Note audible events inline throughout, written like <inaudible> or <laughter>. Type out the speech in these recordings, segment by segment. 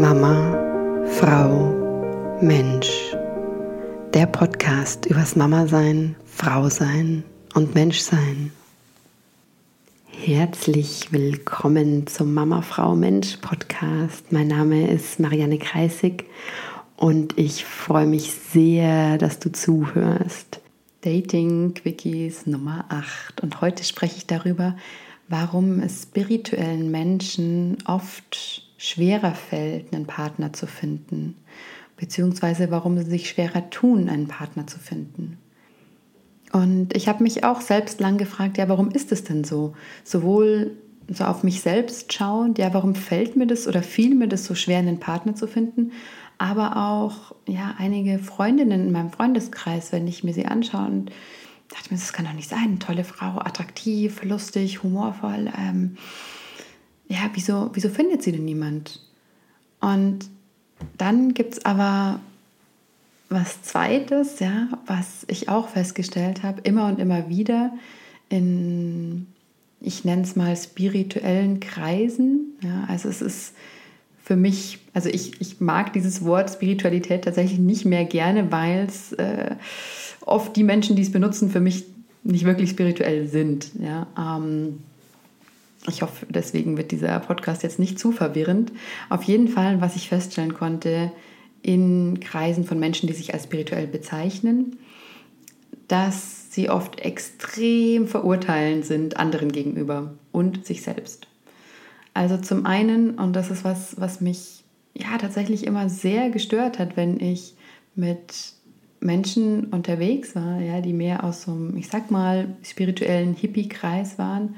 Mama, Frau, Mensch. Der Podcast übers Mama sein, Frau sein und Mensch sein. Herzlich willkommen zum Mama, Frau, Mensch Podcast. Mein Name ist Marianne Kreisig und ich freue mich sehr, dass du zuhörst. Dating Quickies Nummer 8 und heute spreche ich darüber, warum es spirituellen Menschen oft schwerer fällt, einen Partner zu finden, beziehungsweise warum sie sich schwerer tun, einen Partner zu finden. Und ich habe mich auch selbst lang gefragt, ja, warum ist es denn so? Sowohl so auf mich selbst schauend, ja, warum fällt mir das oder fiel mir das so schwer, einen Partner zu finden? Aber auch, ja, einige Freundinnen in meinem Freundeskreis, wenn ich mir sie anschaue und dachte mir, das kann doch nicht sein, tolle Frau, attraktiv, lustig, humorvoll, ähm, ja, wieso, wieso findet sie denn niemand? Und dann gibt es aber was Zweites, ja, was ich auch festgestellt habe, immer und immer wieder in, ich nenne es mal spirituellen Kreisen. Ja, also es ist für mich, also ich, ich mag dieses Wort Spiritualität tatsächlich nicht mehr gerne, weil es äh, oft die Menschen, die es benutzen, für mich nicht wirklich spirituell sind. Ja, ähm, ich hoffe, deswegen wird dieser Podcast jetzt nicht zu verwirrend. Auf jeden Fall, was ich feststellen konnte in Kreisen von Menschen, die sich als spirituell bezeichnen, dass sie oft extrem verurteilend sind anderen gegenüber und sich selbst. Also zum einen, und das ist was, was mich ja tatsächlich immer sehr gestört hat, wenn ich mit Menschen unterwegs war, ja, die mehr aus so einem, ich sag mal, spirituellen Hippie-Kreis waren,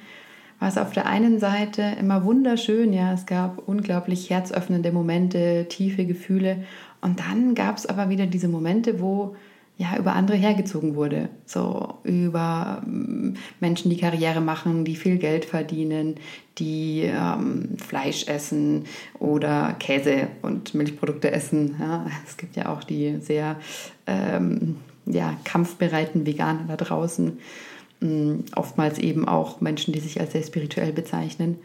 war es auf der einen Seite immer wunderschön, ja, es gab unglaublich herzöffnende Momente, tiefe Gefühle. Und dann gab es aber wieder diese Momente, wo ja über andere hergezogen wurde, so über ähm, Menschen, die Karriere machen, die viel Geld verdienen, die ähm, Fleisch essen oder Käse und Milchprodukte essen. Ja, es gibt ja auch die sehr ähm, ja, kampfbereiten Veganer da draußen oftmals eben auch Menschen, die sich als sehr spirituell bezeichnen.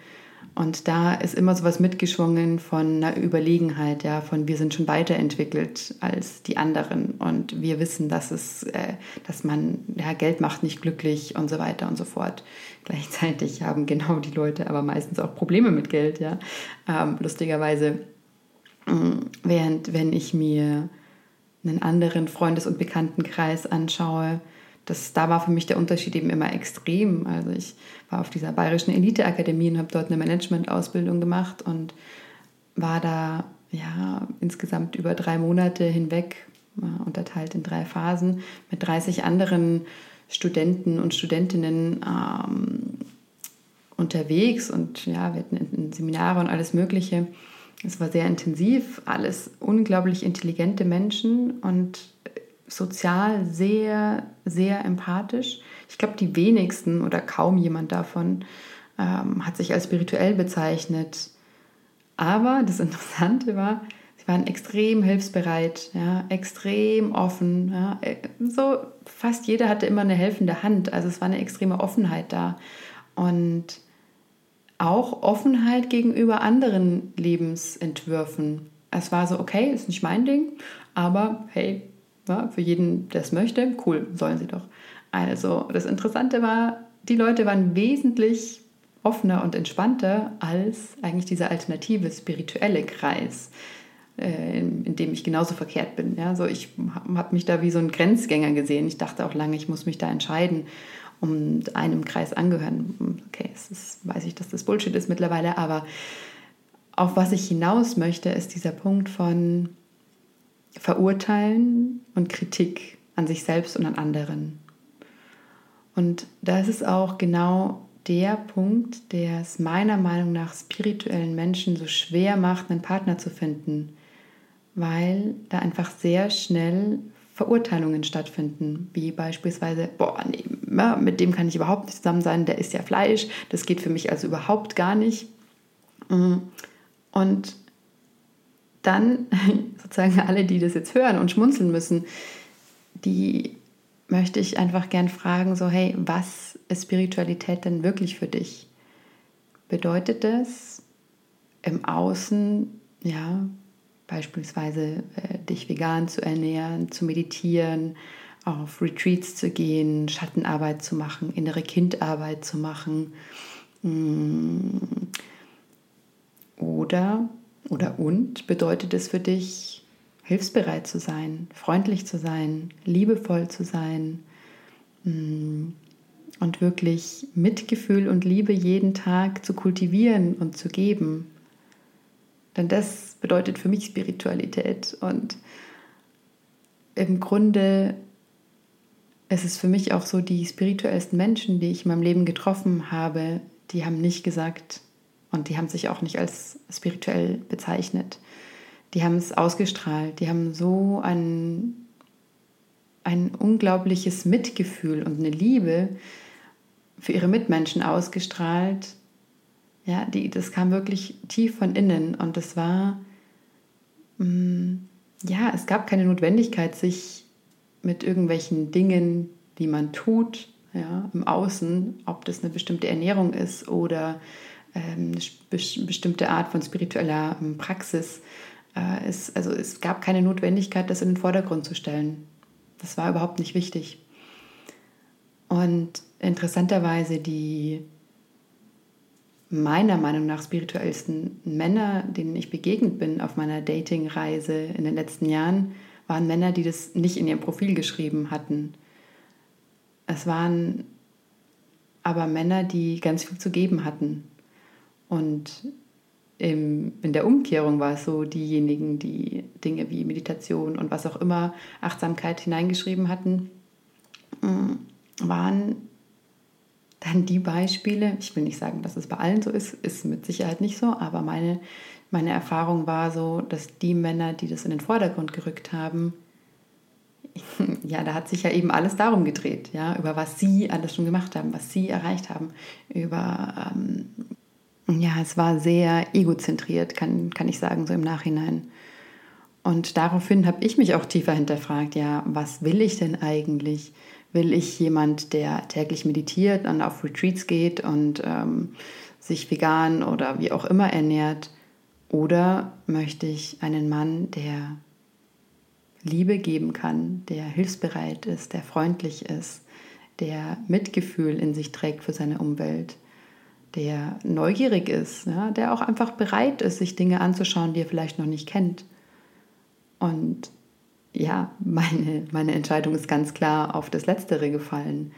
Und da ist immer so was mitgeschwungen von einer Überlegenheit, ja, von wir sind schon weiterentwickelt als die anderen und wir wissen, dass es, äh, dass man, ja, Geld macht nicht glücklich und so weiter und so fort. <laughs> Gleichzeitig haben genau die Leute aber meistens auch Probleme mit Geld, ja. Ähm, lustigerweise, während wenn ich mir einen anderen Freundes- und Bekanntenkreis anschaue, das, da war für mich der Unterschied eben immer extrem. Also ich war auf dieser Bayerischen Eliteakademie und habe dort eine Managementausbildung gemacht und war da ja insgesamt über drei Monate hinweg, äh, unterteilt in drei Phasen, mit 30 anderen Studenten und Studentinnen ähm, unterwegs und ja, wir hatten Seminare und alles Mögliche. Es war sehr intensiv, alles unglaublich intelligente Menschen und sozial sehr, sehr empathisch. Ich glaube, die wenigsten oder kaum jemand davon ähm, hat sich als spirituell bezeichnet. Aber das Interessante war, sie waren extrem hilfsbereit, ja, extrem offen. Ja. So fast jeder hatte immer eine helfende Hand. Also es war eine extreme Offenheit da. Und auch Offenheit gegenüber anderen Lebensentwürfen. Es war so, okay, ist nicht mein Ding, aber hey, ja, für jeden, der es möchte, cool, sollen sie doch. Also das Interessante war, die Leute waren wesentlich offener und entspannter als eigentlich dieser alternative spirituelle Kreis, äh, in, in, dem ich genauso verkehrt bin. Ja, so ich habe mich da wie so ein Grenzgänger gesehen. Ich dachte auch lange, ich muss mich da entscheiden und einem Kreis angehören. Okay, es ist, weiß ich, dass das Bullshit ist mittlerweile, aber auf was ich hinaus möchte, ist dieser Punkt von Verurteilen und Kritik an sich selbst und an anderen. Und da ist auch genau der Punkt, der es meiner Meinung nach spirituellen Menschen so schwer macht, einen Partner zu finden, weil da einfach sehr schnell Verurteilungen stattfinden, wie beispielsweise, boah, nee, mit dem kann ich überhaupt nicht zusammen sein, der isst ja Fleisch, das geht für mich also überhaupt gar nicht. Und dann <laughs> sozusagen alle, die das jetzt hören und schmunzeln müssen, die möchte ich einfach gern fragen, so hey, was ist Spiritualität denn wirklich für dich? Bedeutet das im Außen, ja, beispielsweise äh, dich vegan zu ernähren, zu meditieren, auf Retreats zu gehen, Schattenarbeit zu machen, innere Kindarbeit zu machen. Mm. Oder, oder und bedeutet es für dich, hilfsbereit zu sein, freundlich zu sein, liebevoll zu sein mm. und wirklich Mitgefühl und Liebe jeden Tag zu kultivieren und zu geben. Denn das bedeutet für mich Spiritualität und im Grunde es ist für mich auch so, die spirituellsten Menschen, die ich in meinem Leben getroffen habe, die haben nicht gesagt und die haben sich auch nicht als spirituell bezeichnet. Die haben es ausgestrahlt, die haben so ein, ein unglaubliches Mitgefühl und eine Liebe für ihre Mitmenschen ausgestrahlt. Ja, die, das kam wirklich tief von innen und das war, mh, mm, ja, es gab keine Notwendigkeit, sich mit irgendwelchen Dingen, die man tut, ja, im Außen, ob das eine bestimmte Ernährung ist oder eine bestimmte Art von spiritueller ähm, Praxis. Äh, es, also es gab keine Notwendigkeit, das in den Vordergrund zu stellen. Das war überhaupt nicht wichtig. Und interessanterweise die meiner Meinung nach spirituellsten Männer, denen ich begegnet bin auf meiner Dating-Reise in den letzten Jahren, waren Männer, die das nicht in ihrem Profil geschrieben hatten. Es waren aber Männer, die ganz viel zu geben hatten. Und im, in der Umkehrung war es so, diejenigen, die Dinge wie Meditation und was auch immer, Achtsamkeit hineingeschrieben hatten, mm, waren dann die Beispiele, ich will nicht sagen, dass es bei allen so ist, ist mit Sicherheit nicht so, aber meine meine Erfahrung war so, dass die Männer, die das in den Vordergrund gerückt haben, <laughs> ja, da hat sich ja eben alles darum gedreht, ja, über was sie alles schon gemacht haben, was sie erreicht haben, über, ähm, ja, es war sehr egozentriert, kann, kann ich sagen, so im Nachhinein. Und daraufhin habe ich mich auch tiefer hinterfragt, ja, was will ich denn eigentlich? Will ich jemand, der täglich meditiert und auf Retreats geht und ähm, sich vegan oder wie auch immer ernährt? Oder möchte ich einen Mann, der Liebe geben kann, der hilfsbereit ist, der freundlich ist, der Mitgefühl in sich trägt für seine Umwelt, der neugierig ist, ja, der auch einfach bereit ist, sich Dinge anzuschauen, die er vielleicht noch nicht kennt. Und ja, meine, meine Entscheidung ist ganz klar auf das Letztere gefallen.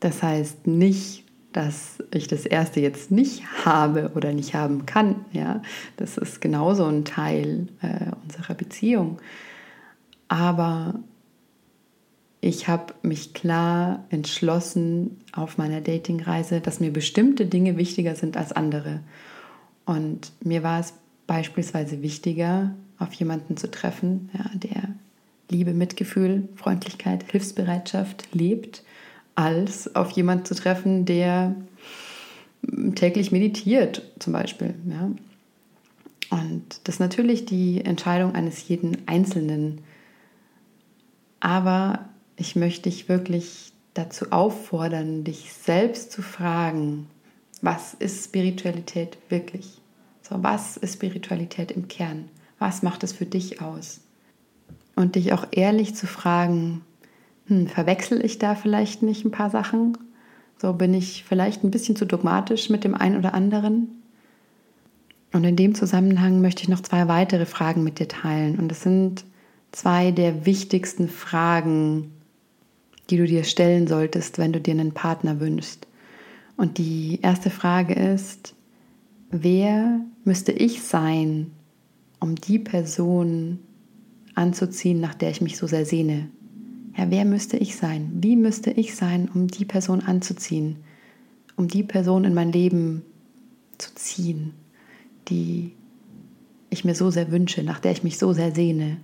Das heißt nicht, dass ich das erste jetzt nicht habe oder nicht haben kann. Ja, das ist genauso ein Teil äh, unserer Beziehung. Aber ich habe mich klar entschlossen auf meiner Datingreise, dass mir bestimmte Dinge wichtiger sind als andere. Und mir war es beispielsweise wichtiger, auf jemanden zu treffen, ja, der Liebe, Mitgefühl, Freundlichkeit, Hilfsbereitschaft lebt als auf jemanden zu treffen, der täglich meditiert, zum Beispiel. Ja. Und das ist natürlich die Entscheidung eines jeden Einzelnen. Aber ich möchte dich wirklich dazu auffordern, dich selbst zu fragen, was ist Spiritualität wirklich? So, was ist Spiritualität im Kern? Was macht es für dich aus? Und dich auch ehrlich zu fragen, hm, verwechsel ich da vielleicht nicht ein paar Sachen? So bin ich vielleicht ein bisschen zu dogmatisch mit dem einen oder anderen. Und in dem Zusammenhang möchte ich noch zwei weitere Fragen mit dir teilen. Und das sind zwei der wichtigsten Fragen, die du dir stellen solltest, wenn du dir einen Partner wünschst. Und die erste Frage ist, wer müsste ich sein, um die Person anzuziehen, nach der ich mich so sehr sehne? ja, wer müsste ich sein? Wie müsste ich sein, um die Person anzuziehen, um die Person in mein Leben zu ziehen, die ich mir so sehr wünsche, nach der ich mich so sehr sehne?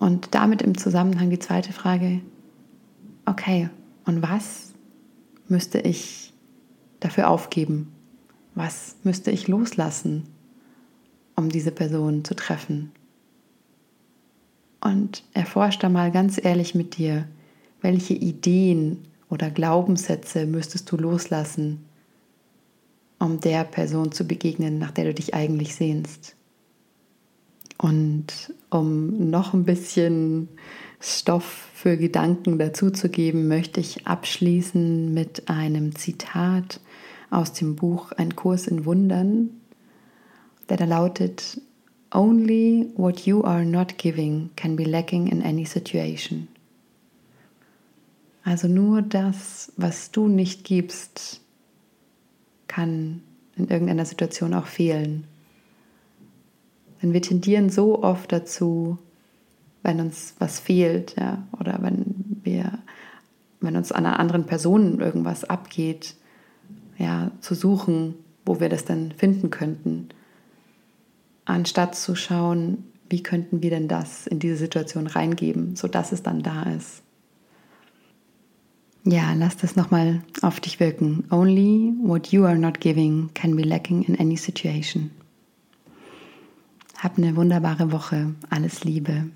Und damit im Zusammenhang die zweite Frage, okay, und was müsste ich dafür aufgeben? Was müsste ich loslassen, um diese Person zu treffen? und erforsch da mal ganz ehrlich mit dir, welche Ideen oder Glaubenssätze müsstest du loslassen, um der Person zu begegnen, nach der du dich eigentlich sehnst. Und um noch ein bisschen Stoff für Gedanken dazuzugeben, möchte ich abschließen mit einem Zitat aus dem Buch Ein Kurs in Wundern, der da lautet, Only what you are not giving can be lacking in any situation. Also nur das, was du nicht gibst, kann in irgendeiner Situation auch fehlen. Denn wir tendieren so oft dazu, wenn uns was fehlt, ja, oder wenn wir, wenn uns an einer anderen Person irgendwas abgeht, ja, zu suchen, wo wir das dann finden könnten anstatt zu schauen, wie könnten wir denn das in diese Situation reingeben, sodass es dann da ist. Ja, lass das nochmal auf dich wirken. Only what you are not giving can be lacking in any situation. Hab eine wunderbare Woche. Alles Liebe.